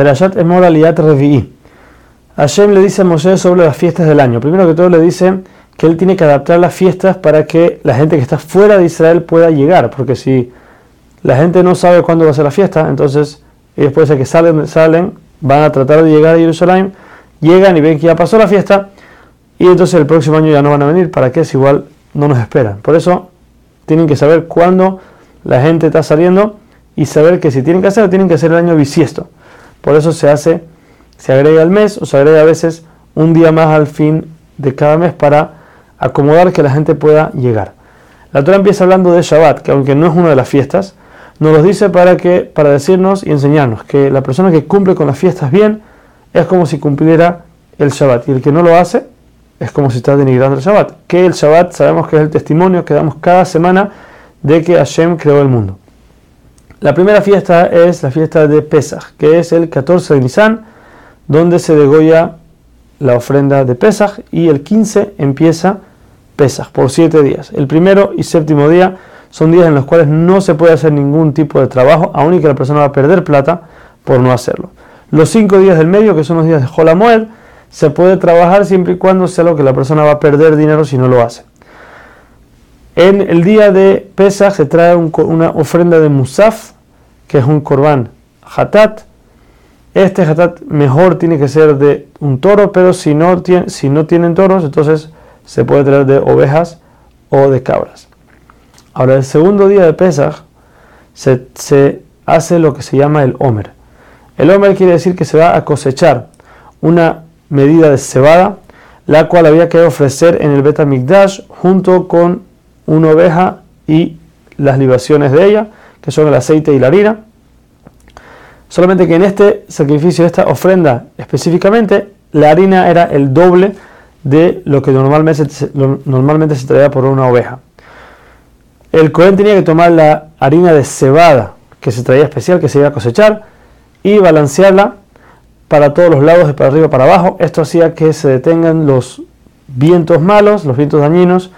Perashat Emor Aliyat Revi'i. Hashem le dice a Moshe sobre las fiestas del año. Primero que todo le dice que él tiene que adaptar las fiestas para que la gente que está fuera de Israel pueda llegar, porque si la gente no sabe cuándo va a ser la fiesta, entonces ellos puede ser que salen, salen, van a tratar de llegar a Jerusalén, llegan y ven que ya pasó la fiesta, y entonces el próximo año ya no van a venir, ¿para qué? Si igual no nos esperan. Por eso tienen que saber cuándo la gente está saliendo y saber que si tienen que hacerlo, tienen que hacer el año bisiesto. Por eso se hace, se agrega el mes o se agrega a veces un día más al fin de cada mes para acomodar que la gente pueda llegar. La Torah empieza hablando de Shabbat, que aunque no es una de las fiestas, nos lo dice para, que, para decirnos y enseñarnos que la persona que cumple con las fiestas bien es como si cumpliera el Shabbat y el que no lo hace es como si está denigrando el Shabbat. Que el Shabbat sabemos que es el testimonio que damos cada semana de que Hashem creó el mundo. La primera fiesta es la fiesta de Pesach, que es el 14 de Nisan, donde se degolla la ofrenda de Pesach y el 15 empieza Pesach por siete días. El primero y séptimo día son días en los cuales no se puede hacer ningún tipo de trabajo, aun y que la persona va a perder plata por no hacerlo. Los cinco días del medio, que son los días de Jolamoed, se puede trabajar siempre y cuando sea lo que la persona va a perder dinero si no lo hace. En el día de Pesach se trae una ofrenda de Musaf, que es un corbán hatat. Este hatat mejor tiene que ser de un toro, pero si no, tienen toros, entonces se puede traer de ovejas o de cabras. Ahora, el segundo día de Pesach se, hace lo que se llama el Omer. El Omer quiere decir que se va a cosechar una medida de cebada, la cual había que ofrecer en el Betamikdash junto con una oveja y las libaciones de ella, que son el aceite y la harina. Solamente que en este sacrificio, esta ofrenda específicamente, la harina era el doble de lo que normalmente, normalmente se traía por una oveja. El Cohen tenía que tomar la harina de cebada que se traía especial, que se iba a cosechar, y balancearla para todos los lados, de para arriba para abajo. Esto hacía que se detengan los vientos malos, los vientos dañinos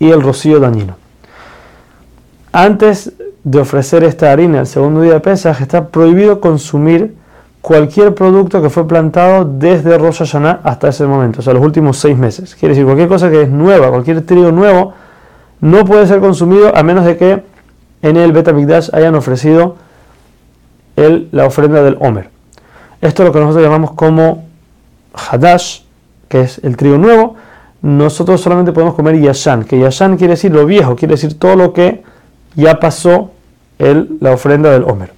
y el rocío dañino. Antes de ofrecer esta harina el segundo día de Pesaj, está prohibido consumir cualquier producto que fue plantado desde Rosh Hashanah hasta ese momento, o sea, los últimos seis meses. Quiere decir, cualquier cosa que es nueva, cualquier trigo nuevo, no puede ser consumido a menos de que en el Betamigdash hayan ofrecido el, la ofrenda del Homer. Esto es lo que nosotros llamamos como Hadash, que es el trigo nuevo. Nosotros solamente podemos comer Yashan, que Yashan quiere decir lo viejo, quiere decir todo lo que ya pasó el, la ofrenda del Homer.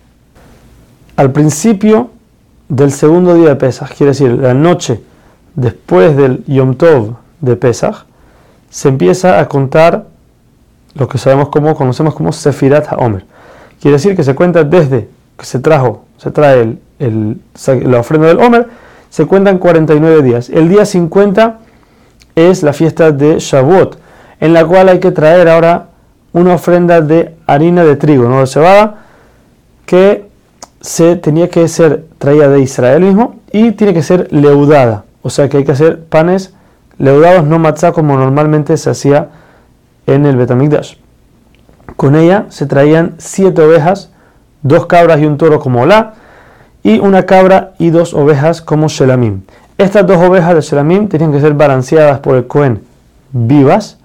Al principio del segundo día de Pesach, quiere decir la noche después del Yom Tov de Pesach, se empieza a contar lo que sabemos como, conocemos como Sefirat HaOmer. Quiere decir que se cuenta desde que se trajo, se trae el, la ofrenda del Homer, se cuentan 49 días. El día 50 es la fiesta de Shavuot, en la cual hay que traer ahora una ofrenda de harina de trigo, no de cebada, que se tenía que ser traída de Israel mismo y tiene que ser leudada. O sea que hay que hacer panes leudados, no matzah como normalmente se hacía en el Betamigdash. Con ella se traían siete ovejas, dos cabras y un toro como la, y una cabra y dos ovejas como Shelamim. Estas dos ovejas de Shelamim tenían que ser balanceadas por el Cohen vivas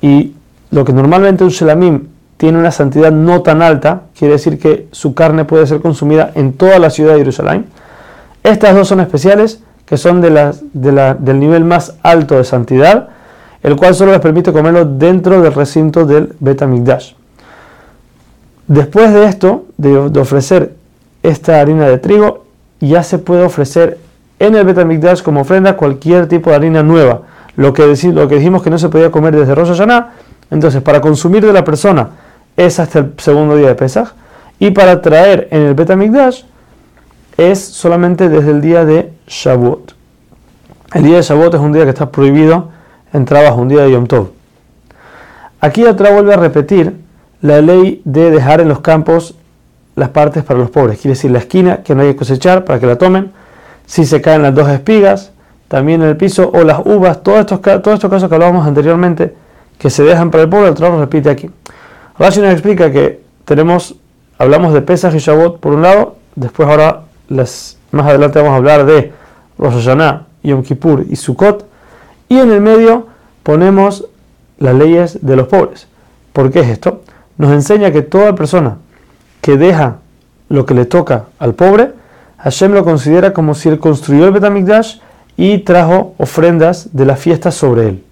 y lo que normalmente un Shelamim tiene una santidad no tan alta, quiere decir que su carne puede ser consumida en toda la ciudad de Jerusalén. Estas dos son especiales, que son de del nivel más alto de santidad, el cual solo les permite comerlo dentro del recinto del Betamigdash. Después de esto, de ofrecer esta harina de trigo ya se puede ofrecer en el Betamigdash como ofrenda cualquier tipo de harina nueva. Lo que, lo que dijimos que no se podía comer desde Rosh Hashanah, entonces para consumir de la persona es hasta el segundo día de Pesach y para traer en el Betamigdash es solamente desde el día de Shavuot. El día de Shavuot es un día que está prohibido en trabajo, un día de Yom Tov. Aquí otra vuelve a repetir la ley de dejar en los campos las partes para los pobres, quiere decir la esquina que no hay que cosechar para que la tomen, si se caen las dos espigas, también en el piso, o las uvas, todos estos, todos estos casos que hablábamos anteriormente, que se dejan para el pobre, el trabajo repite aquí. Rashi nos explica que tenemos, hablamos de Pesach y Shabbat por un lado, después ahora más adelante vamos a hablar de Rosh Hashanah, Yom Kippur y Sukkot, y en el medio ponemos las leyes de los pobres. ¿Por qué es esto? Nos enseña que toda persona que deja lo que le toca al pobre, Hashem lo considera como si él construyó el Betamikdash y trajo ofrendas de la fiesta sobre él.